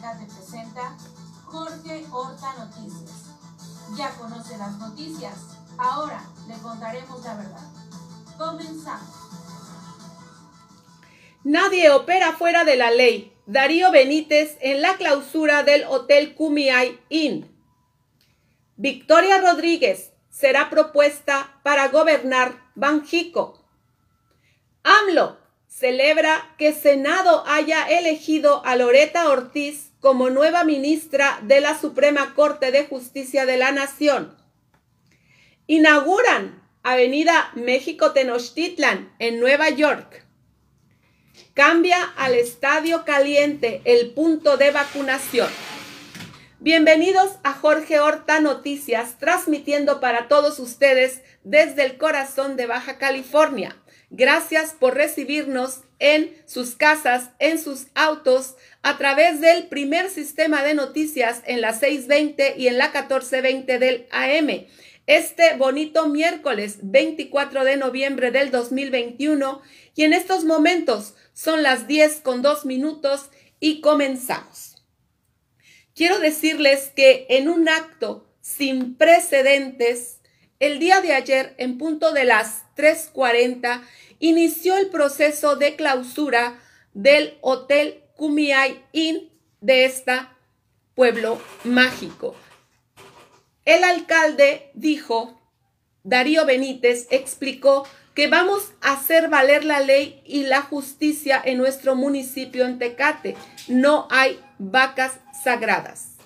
Tecate presenta Jorge Horta Noticias. Ya conoce las noticias, ahora le contaremos la verdad. Comenzamos. Nadie opera fuera de la ley. Darío Benítez en la clausura del Hotel Kumiai Inn. Victoria Rodríguez será propuesta para gobernar Banjico. AMLO celebra que Senado haya elegido a Loreta Ortiz como nueva ministra de la Suprema Corte de Justicia de la Nación. Inauguran Avenida México Tenochtitlan en Nueva York. Cambia al Estadio Caliente el punto de vacunación. Bienvenidos a Jorge Horta Noticias, transmitiendo para todos ustedes desde el corazón de Baja California. Gracias por recibirnos en sus casas, en sus autos, a través del primer sistema de noticias en la 620 y en la 1420 del AM. Este bonito miércoles 24 de noviembre del 2021 y en estos momentos son las 10 con 2 minutos y comenzamos. Quiero decirles que en un acto sin precedentes, el día de ayer, en punto de las 3.40, inició el proceso de clausura del Hotel Kumiai Inn de este pueblo mágico. El alcalde dijo, Darío Benítez explicó que vamos a hacer valer la ley y la justicia en nuestro municipio en Tecate. No hay vacas sagradas.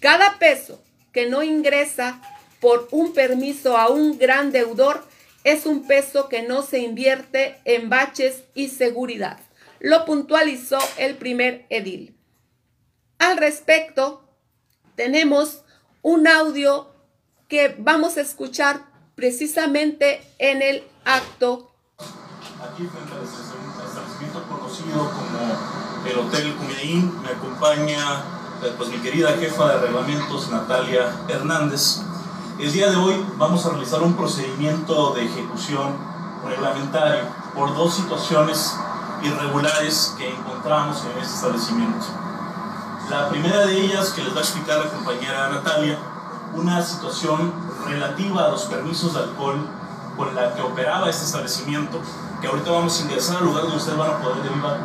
Cada peso que no ingresa por un permiso a un gran deudor es un peso que no se invierte en baches y seguridad. Lo puntualizó el primer edil. Al respecto, tenemos un audio que vamos a escuchar precisamente en el acto. Aquí frente al establecimiento conocido como el Hotel Cumeín me acompaña pues, mi querida jefa de reglamentos Natalia Hernández. El día de hoy vamos a realizar un procedimiento de ejecución reglamentario por dos situaciones irregulares que encontramos en este establecimiento. La primera de ellas, que les va a explicar la compañera Natalia, una situación relativa a los permisos de alcohol con la que operaba este establecimiento, que ahorita vamos a ingresar al lugar donde ustedes van a poder, de viva,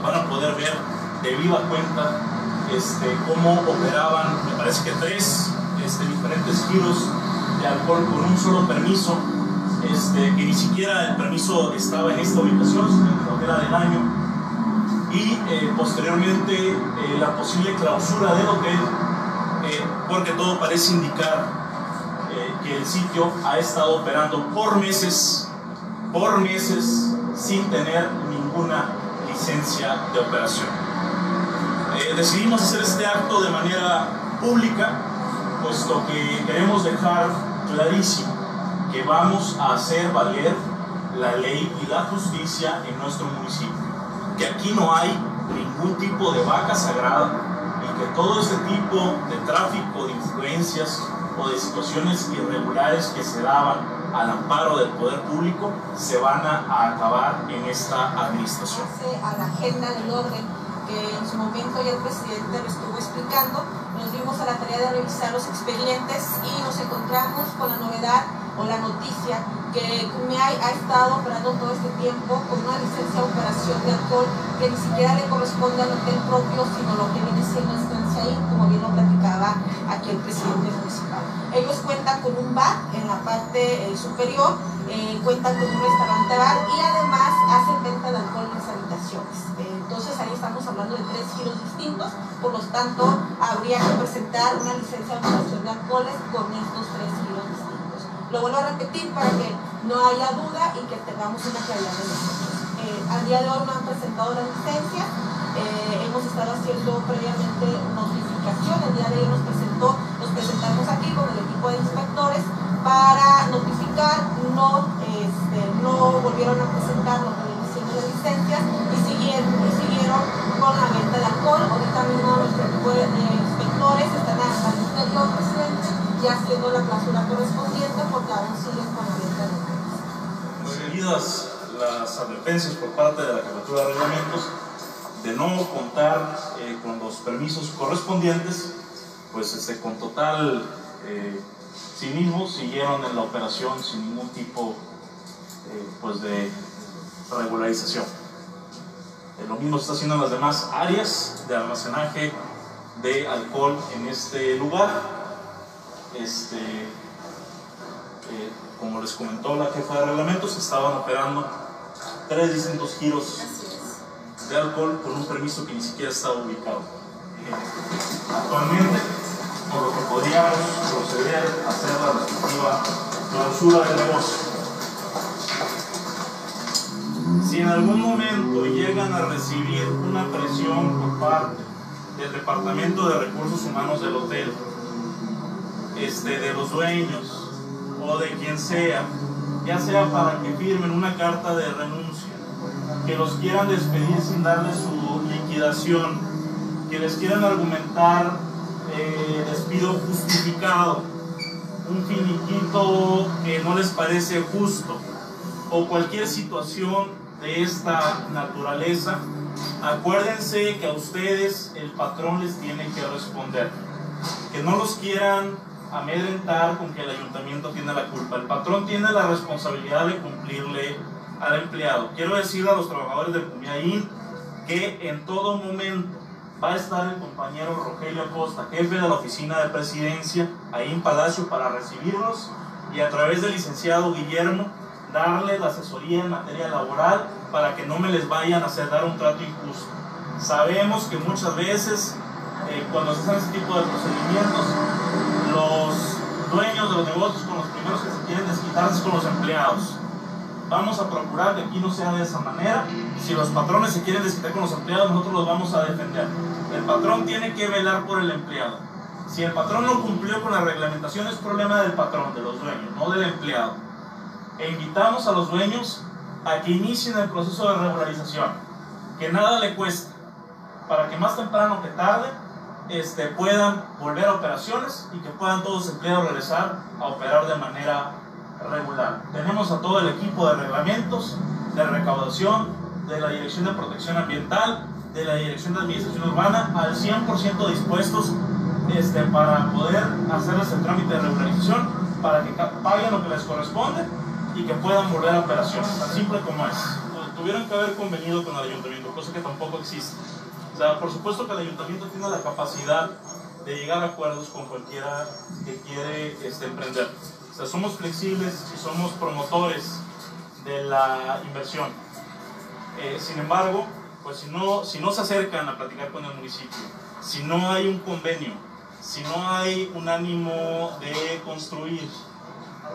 van a poder ver de viva cuenta este, cómo operaban, me parece que tres este, diferentes giros de alcohol con un solo permiso, este, que ni siquiera el permiso estaba en esta ubicación, sino que era del año, y eh, posteriormente eh, la posible clausura del hotel, eh, porque todo parece indicar eh, que el sitio ha estado operando por meses, por meses, sin tener ninguna licencia de operación. Decidimos hacer este acto de manera pública, puesto que queremos dejar clarísimo que vamos a hacer valer la ley y la justicia en nuestro municipio. Que aquí no hay ningún tipo de vaca sagrada y que todo este tipo de tráfico de influencias o de situaciones irregulares que se daban al amparo del poder público se van a, acabar en esta administración. Que en su momento ya el presidente lo estuvo explicando, nos dimos a la tarea de revisar los expedientes y nos encontramos con la novedad o la noticia que CUMEAI ha estado operando todo este tiempo con una licencia de operación de alcohol que ni siquiera le corresponde al hotel propio, sino lo que viene siendo estancia ahí, como bien lo platicaba aquí el presidente municipal. Ellos cuentan con un bar en la parte eh, superior, eh, cuentan con un restaurante bar y además hacen venta de alcohol en entonces ahí estamos hablando de tres giros distintos, por lo tanto habría que presentar una licencia de operación de alcoholes con estos tres giros distintos. Lo vuelvo a repetir para que no haya duda y que tengamos una claridad de nosotros. Eh, al día de hoy no han presentado la licencia, eh, hemos estado haciendo previamente notificación, el día de hoy nos presentó, nos presentamos aquí con el equipo de inspectores para notificar, no, este, no volvieron a presentar licencia y siguieron, y siguieron con la venta de alcohol. Ahorita mismo de, de inspectores están al interior, presidente, ya haciendo la clausura correspondiente porque aún siguen con la venta de alcohol. Seguidas las advertencias por parte de la Jefatura de Reglamentos, de no contar eh, con los permisos correspondientes, pues este, con total eh, cinismo siguieron en la operación sin ningún tipo eh, pues de regularización. Eh, lo mismo se está haciendo en las demás áreas de almacenaje de alcohol en este lugar. Este, eh, como les comentó la jefa de reglamentos, estaban operando tres distintos giros de alcohol con un permiso que ni siquiera estaba ubicado. Actualmente, por lo que podríamos proceder a hacer la respectiva clausura del negocio. Si en algún momento llegan a recibir una presión por parte del Departamento de Recursos Humanos del hotel, este, de los dueños o de quien sea, ya sea para que firmen una carta de renuncia, que los quieran despedir sin darles su liquidación, que les quieran argumentar eh, despido justificado, un finiquito que no les parece justo, o cualquier situación de esta naturaleza, acuérdense que a ustedes el patrón les tiene que responder. Que no los quieran amedrentar con que el ayuntamiento tiene la culpa. El patrón tiene la responsabilidad de cumplirle al empleado. Quiero decirle a los trabajadores del Pumiaín que en todo momento va a estar el compañero Rogelio Acosta, jefe de la oficina de presidencia, ahí en Palacio para recibirlos y a través del licenciado Guillermo darle la asesoría en materia laboral para que no me les vayan a hacer dar un trato injusto. Sabemos que muchas veces eh, cuando se hacen este tipo de procedimientos, los dueños de los negocios con los primeros que se quieren desquitarse con los empleados. Vamos a procurar que aquí no sea de esa manera. Si los patrones se quieren desquitar con los empleados, nosotros los vamos a defender. El patrón tiene que velar por el empleado. Si el patrón no cumplió con la reglamentación, es problema del patrón, de los dueños, no del empleado e invitamos a los dueños a que inicien el proceso de regularización, que nada le cuesta, para que más temprano que tarde este, puedan volver a operaciones y que puedan todos los empleados regresar a operar de manera regular. Tenemos a todo el equipo de reglamentos, de recaudación, de la Dirección de Protección Ambiental, de la Dirección de Administración Urbana, al 100% dispuestos este, para poder hacerles el trámite de regularización, para que paguen lo que les corresponde y que puedan volver a operaciones, tan simple como es. Tuvieron que haber convenido con el ayuntamiento, cosa que tampoco existe. O sea, por supuesto que el ayuntamiento tiene la capacidad de llegar a acuerdos con cualquiera que quiere este, emprender. O sea, somos flexibles y somos promotores de la inversión. Eh, sin embargo, pues si no, si no se acercan a platicar con el municipio, si no hay un convenio, si no hay un ánimo de construir,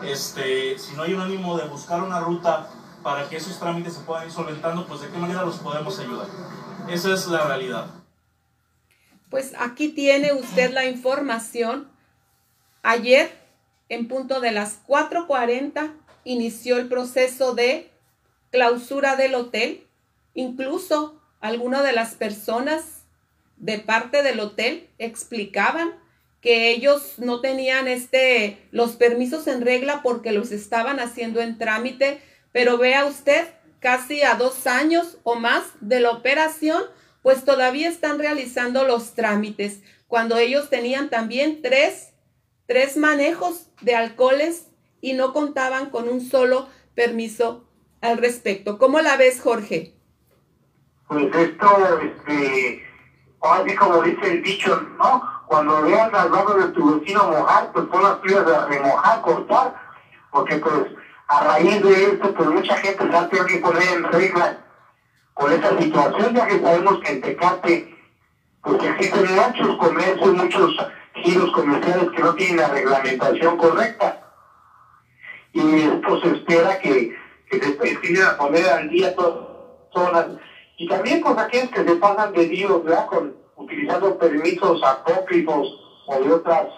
este, si no hay un ánimo de buscar una ruta para que esos trámites se puedan ir solventando, pues de qué manera los podemos ayudar. Esa es la realidad. Pues aquí tiene usted la información. Ayer, en punto de las 4.40, inició el proceso de clausura del hotel. Incluso algunas de las personas de parte del hotel explicaban que ellos no tenían este, los permisos en regla porque los estaban haciendo en trámite, pero vea usted, casi a dos años o más de la operación, pues todavía están realizando los trámites, cuando ellos tenían también tres, tres manejos de alcoholes y no contaban con un solo permiso al respecto. ¿Cómo la ves, Jorge? Pues esto, este, como dice el dicho, ¿no? Cuando veas al lado de tu vecino mojar, pues pon las tuyas a remojar, cortar, porque pues a raíz de esto, pues mucha gente se ha tenido que poner en regla con esta situación, ya que sabemos que en Tecate, pues existen muchos comercios, muchos giros comerciales que no tienen la reglamentación correcta. Y esto se espera que, se empiecen a poner al día todas las Y también pues aquellos que se pasan de Dios, ¿verdad? Con, utilizando permisos apócrifos o de otras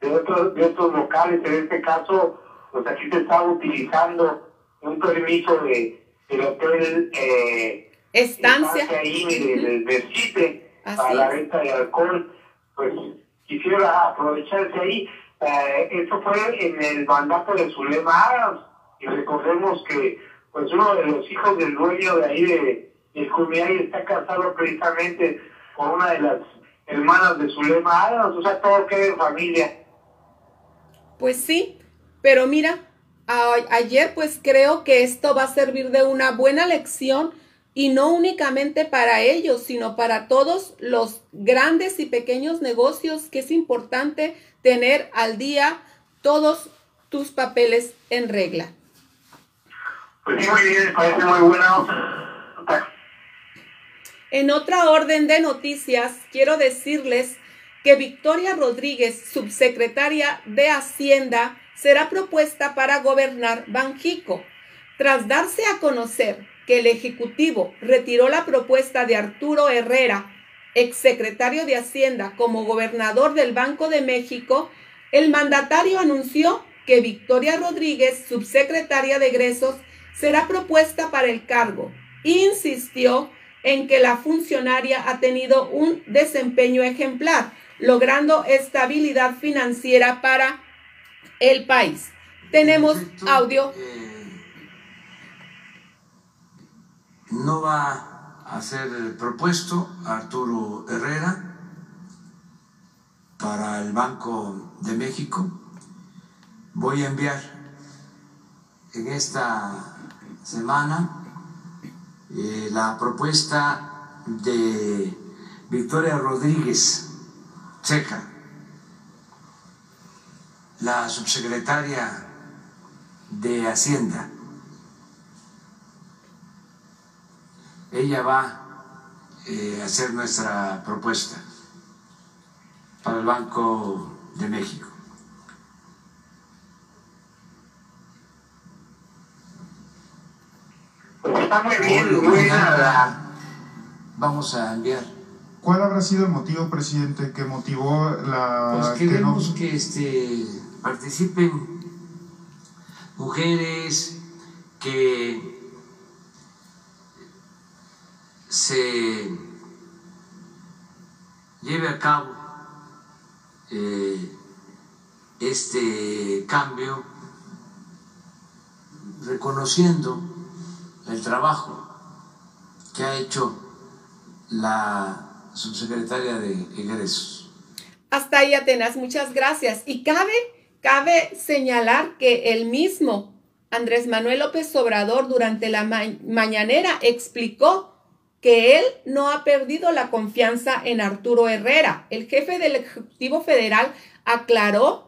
de otros de otros locales. En este caso pues aquí se está utilizando un permiso de del hotel eh, estancia. Ahí de, de, para la venta de alcohol. Pues quisiera aprovecharse ahí. Eh, eso fue en el mandato de Zulema y recordemos que pues uno de los hijos del dueño de ahí de el Cumiay está casado precisamente con una de las hermanas de Zulema Adams, o sea, todo queda en familia. Pues sí, pero mira, ayer pues creo que esto va a servir de una buena lección y no únicamente para ellos, sino para todos los grandes y pequeños negocios que es importante tener al día todos tus papeles en regla. Pues sí, muy bien, parece muy buena. En otra orden de noticias, quiero decirles que Victoria Rodríguez, subsecretaria de Hacienda, será propuesta para gobernar Banjico. Tras darse a conocer que el Ejecutivo retiró la propuesta de Arturo Herrera, exsecretario de Hacienda, como gobernador del Banco de México, el mandatario anunció que Victoria Rodríguez, subsecretaria de egresos, será propuesta para el cargo. Insistió en que la funcionaria ha tenido un desempeño ejemplar, logrando estabilidad financiera para el país. Tenemos audio. Eh, no va a ser propuesto Arturo Herrera para el Banco de México. Voy a enviar en esta semana eh, la propuesta de Victoria Rodríguez Checa, la subsecretaria de Hacienda ella va eh, a hacer nuestra propuesta para el Banco de México. Está muy bien, Vamos a enviar. ¿Cuál habrá sido el motivo, presidente, que motivó la... Pues queremos que, que este, participen mujeres, que se lleve a cabo eh, este cambio reconociendo el trabajo que ha hecho la subsecretaria de egresos. Hasta ahí, Atenas, muchas gracias. Y cabe, cabe señalar que el mismo Andrés Manuel López Obrador durante la mañanera explicó que él no ha perdido la confianza en Arturo Herrera. El jefe del Ejecutivo Federal aclaró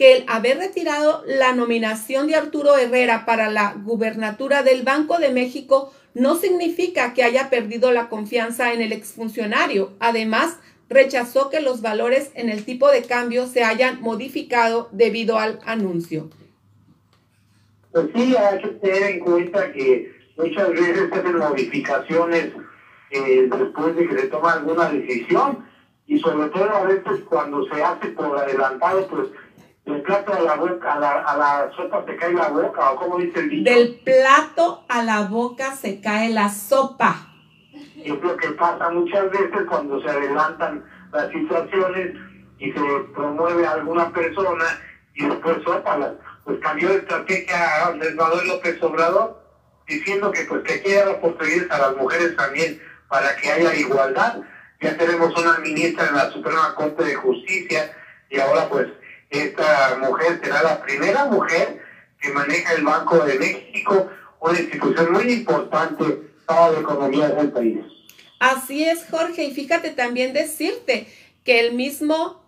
que el haber retirado la nominación de Arturo Herrera para la gubernatura del Banco de México no significa que haya perdido la confianza en el exfuncionario. Además, rechazó que los valores en el tipo de cambio se hayan modificado debido al anuncio. Pues sí, hay que tener en cuenta que muchas veces hacen modificaciones eh, después de que se toma alguna decisión y sobre todo a veces cuando se hace por adelantado, pues del plato a la boca, a la, a la sopa se cae la boca, o como dice el dicho. Del plato a la boca se cae la sopa. Es lo que pasa muchas veces cuando se adelantan las situaciones y se promueve a alguna persona y después sopa, pues cambió de estrategia Andrés Manuel López Obrador diciendo que pues que quiere dar oportunidades a las mujeres también para que haya igualdad. Ya tenemos una ministra en la Suprema Corte de Justicia y ahora pues esta mujer será la primera mujer que maneja el Banco de México, una institución muy importante para la economía del país. Así es, Jorge, y fíjate también decirte que el mismo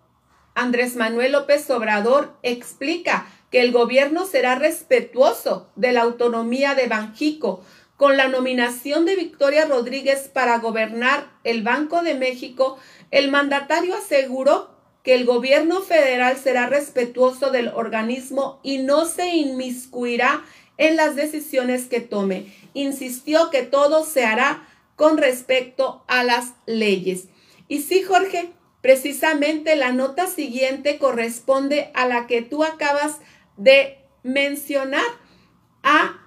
Andrés Manuel López Obrador explica que el gobierno será respetuoso de la autonomía de Banjico, con la nominación de Victoria Rodríguez para gobernar el Banco de México, el mandatario aseguró que el gobierno federal será respetuoso del organismo y no se inmiscuirá en las decisiones que tome. Insistió que todo se hará con respecto a las leyes. Y sí, Jorge, precisamente la nota siguiente corresponde a la que tú acabas de mencionar, a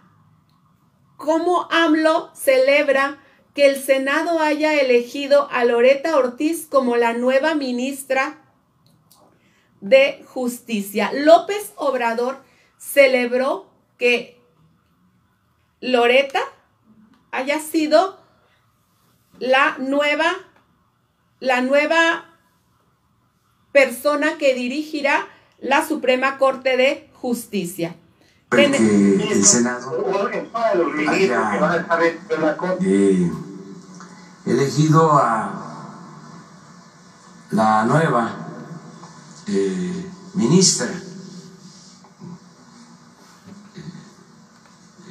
cómo AMLO celebra que el Senado haya elegido a Loreta Ortiz como la nueva ministra de Justicia. López Obrador celebró que Loreta haya sido la nueva, la nueva persona que dirigirá la Suprema Corte de Justicia. Que el Senado haya eh, elegido a la nueva ministra.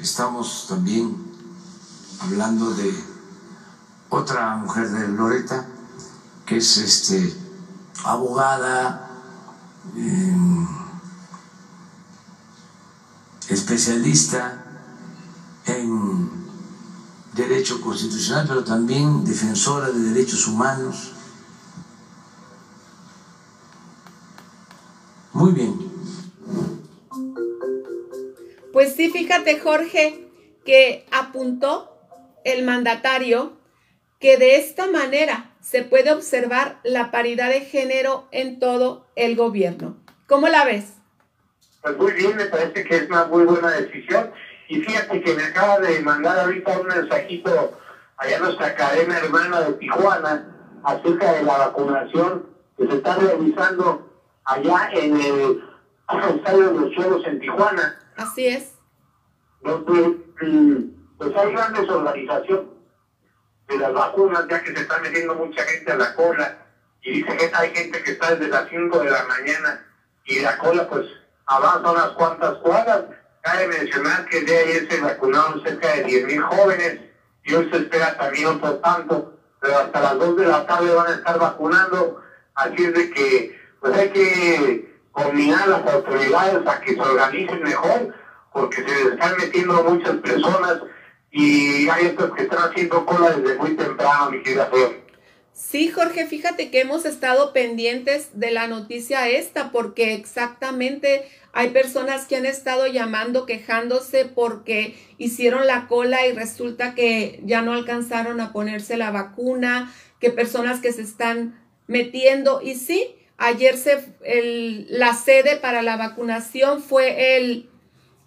Estamos también hablando de otra mujer de Loreta, que es este abogada, em, especialista en derecho constitucional, pero también defensora de derechos humanos. Muy bien. Pues sí, fíjate Jorge, que apuntó el mandatario que de esta manera se puede observar la paridad de género en todo el gobierno. ¿Cómo la ves? Pues muy bien, me parece que es una muy buena decisión. Y fíjate que me acaba de mandar ahorita un mensajito allá nuestra cadena hermana de Tijuana acerca de la vacunación que se está realizando allá en el Estadio de los Suelos en Tijuana. Así es. Donde mm, pues hay grandes organizaciones de las vacunas, ya que se está metiendo mucha gente a la cola, y dice que hay gente que está desde las 5 de la mañana y la cola pues avanza unas cuantas cuadras. Cabe mencionar que de ayer se vacunaron cerca de 10.000 jóvenes y hoy se espera también otro tanto, pero hasta las 2 de la tarde van a estar vacunando, así es de que pues hay que combinar las autoridades a que se organicen mejor, porque se están metiendo muchas personas y hay otros que están haciendo cola desde muy temprano, mi querida Sí, Jorge, fíjate que hemos estado pendientes de la noticia esta porque exactamente hay personas que han estado llamando quejándose porque hicieron la cola y resulta que ya no alcanzaron a ponerse la vacuna, que personas que se están metiendo. Y sí, ayer se, el, la sede para la vacunación fue el,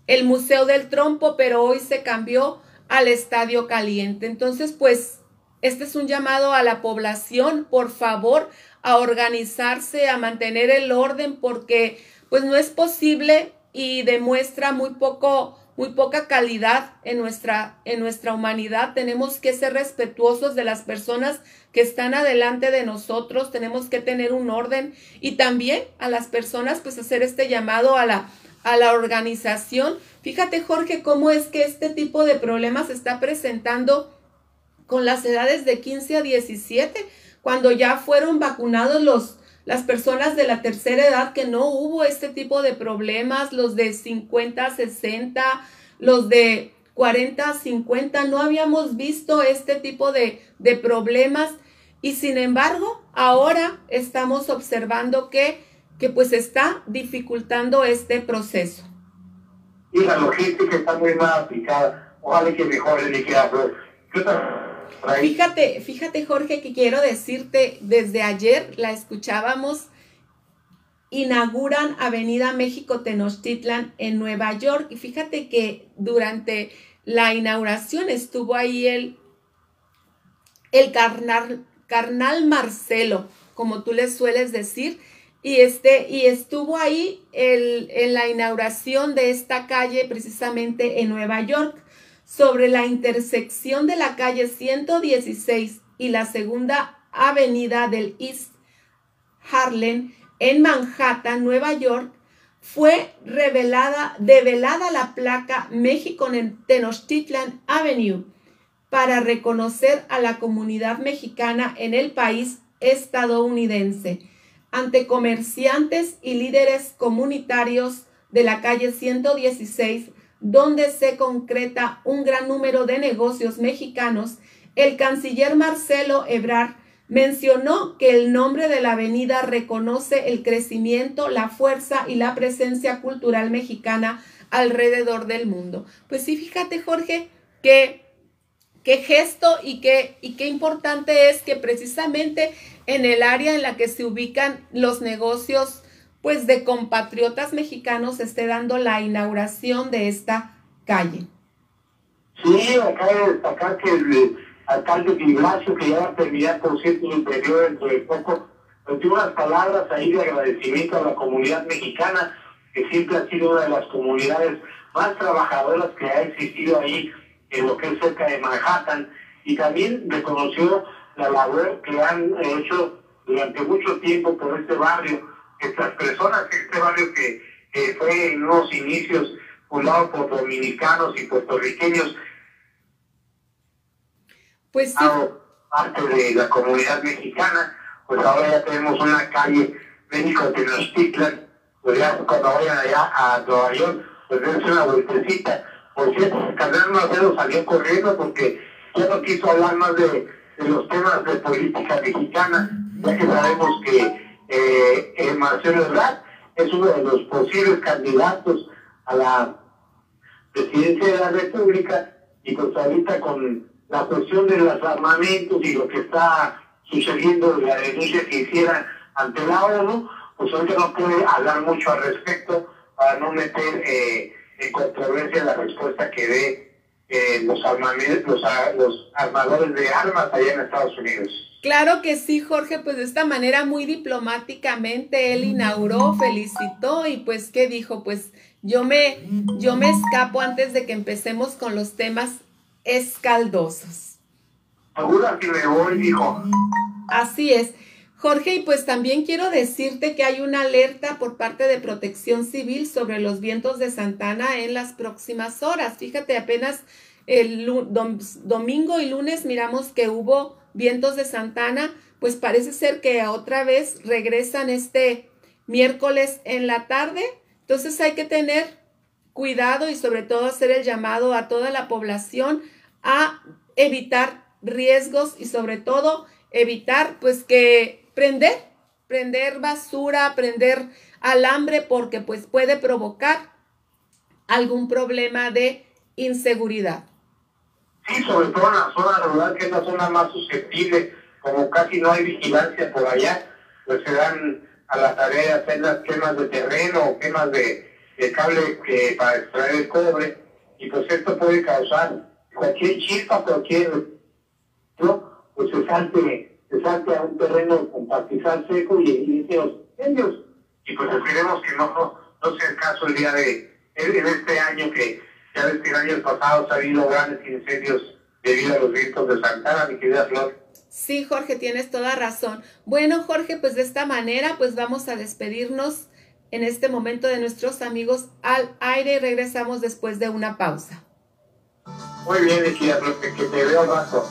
el Museo del Trompo, pero hoy se cambió al estadio caliente. Entonces, pues, este es un llamado a la población, por favor, a organizarse, a mantener el orden, porque pues no es posible y demuestra muy poco, muy poca calidad en nuestra, en nuestra humanidad. Tenemos que ser respetuosos de las personas que están adelante de nosotros, tenemos que tener un orden y también a las personas, pues hacer este llamado a la, a la organización Fíjate, Jorge, cómo es que este tipo de problemas se está presentando con las edades de 15 a 17, cuando ya fueron vacunados los, las personas de la tercera edad, que no hubo este tipo de problemas, los de 50 a 60, los de 40 a 50, no habíamos visto este tipo de, de problemas y sin embargo ahora estamos observando que, que pues está dificultando este proceso y la logística está muy mal aplicada. Ojalá que mejore de Fíjate, fíjate Jorge que quiero decirte, desde ayer la escuchábamos, inauguran Avenida México Tenochtitlan en Nueva York y fíjate que durante la inauguración estuvo ahí el, el carnal, carnal Marcelo, como tú le sueles decir, y, este, y estuvo ahí en la inauguración de esta calle precisamente en Nueva York, sobre la intersección de la calle 116 y la segunda avenida del East Harlem en Manhattan, Nueva York, fue revelada, develada la placa México en Tenochtitlan Avenue para reconocer a la comunidad mexicana en el país estadounidense ante comerciantes y líderes comunitarios de la calle 116, donde se concreta un gran número de negocios mexicanos, el canciller Marcelo Ebrard mencionó que el nombre de la avenida reconoce el crecimiento, la fuerza y la presencia cultural mexicana alrededor del mundo. Pues sí, fíjate Jorge, que qué gesto y qué, y qué importante es que precisamente en el área en la que se ubican los negocios pues de compatriotas mexicanos esté dando la inauguración de esta calle. Sí, acá destacar que alcalde Ignacio, que ya va a terminar, por cierto, periodo dentro de poco, nos dio unas palabras ahí de agradecimiento a la comunidad mexicana, que siempre ha sido una de las comunidades más trabajadoras que ha existido ahí en lo que es cerca de Manhattan, y también reconoció la labor que han hecho durante mucho tiempo por este barrio, estas personas, este barrio que, que fue en unos inicios fundado por dominicanos y puertorriqueños, pues sí. parte de la comunidad mexicana, pues ahora ya tenemos una calle México Tenochtitlan, pues ya cuando vayan allá a Nueva York, pues dense una vueltecita. Por cierto, Carnal Marcelo salió corriendo porque ya no quiso hablar más de, de los temas de política mexicana, ya que sabemos que eh, eh, Marcelo Ebrard es uno de los posibles candidatos a la presidencia de la República y pues ahorita con la cuestión de los armamentos y lo que está sucediendo, la denuncia que hiciera ante la ONU, pues ahorita no puede hablar mucho al respecto para no meter eh, en controversia la respuesta que dé eh, los, los, los armadores de armas allá en Estados Unidos. Claro que sí, Jorge, pues de esta manera muy diplomáticamente él inauguró, felicitó y pues ¿qué dijo? Pues yo me yo me escapo antes de que empecemos con los temas escaldosos. Que me voy, dijo. Así es. Jorge, y pues también quiero decirte que hay una alerta por parte de Protección Civil sobre los vientos de Santana en las próximas horas. Fíjate, apenas el domingo y lunes miramos que hubo vientos de Santana, pues parece ser que otra vez regresan este miércoles en la tarde. Entonces hay que tener cuidado y sobre todo hacer el llamado a toda la población a evitar riesgos y sobre todo evitar pues que prender, prender basura, prender alambre porque pues puede provocar algún problema de inseguridad. Sí, sobre todo en la zona rural, que es la zona más susceptible, como casi no hay vigilancia por allá, pues se dan a la tarea hacer las quemas de terreno quemas de, de cable que, para extraer el cobre, y pues esto puede causar cualquier chispa, cualquier, ¿no? Pues se salte, se salte a un terreno con pastizal seco y incendios. Y pues esperemos que no, no, sea el caso el día de, en este año que ya desde años pasados ha habido grandes incendios debido a los vientos de Santana, mi querida Flor. Sí, Jorge, tienes toda razón. Bueno, Jorge, pues de esta manera, pues vamos a despedirnos en este momento de nuestros amigos al aire y regresamos después de una pausa. Muy bien, Equidad, que te veo rato.